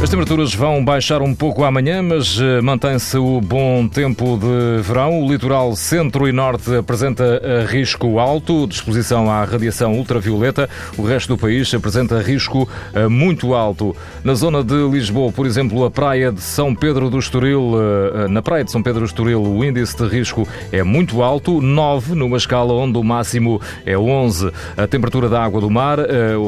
As temperaturas vão baixar um pouco amanhã, mas eh, mantém-se o bom tempo de verão. O litoral centro e norte apresenta risco alto de exposição à radiação ultravioleta. O resto do país apresenta risco eh, muito alto. Na zona de Lisboa, por exemplo, a praia de São Pedro do Estoril, eh, na praia de São Pedro do Estoril, o índice de risco é muito alto, 9, numa escala onde o máximo é 11. A temperatura da água do mar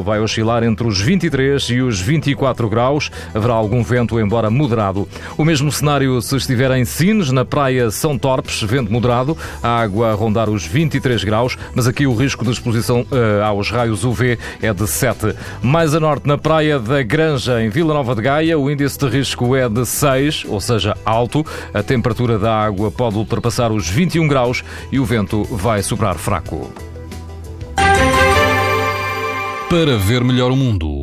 vai oscilar entre os 23 e os 24 graus haverá algum vento, embora moderado. O mesmo cenário se estiver em Sines, na praia São Torpes, vento moderado, a água a rondar os 23 graus, mas aqui o risco de exposição uh, aos raios UV é de 7. Mais a norte, na praia da Granja, em Vila Nova de Gaia, o índice de risco é de 6, ou seja, alto. A temperatura da água pode ultrapassar os 21 graus e o vento vai soprar fraco. Para ver melhor o mundo.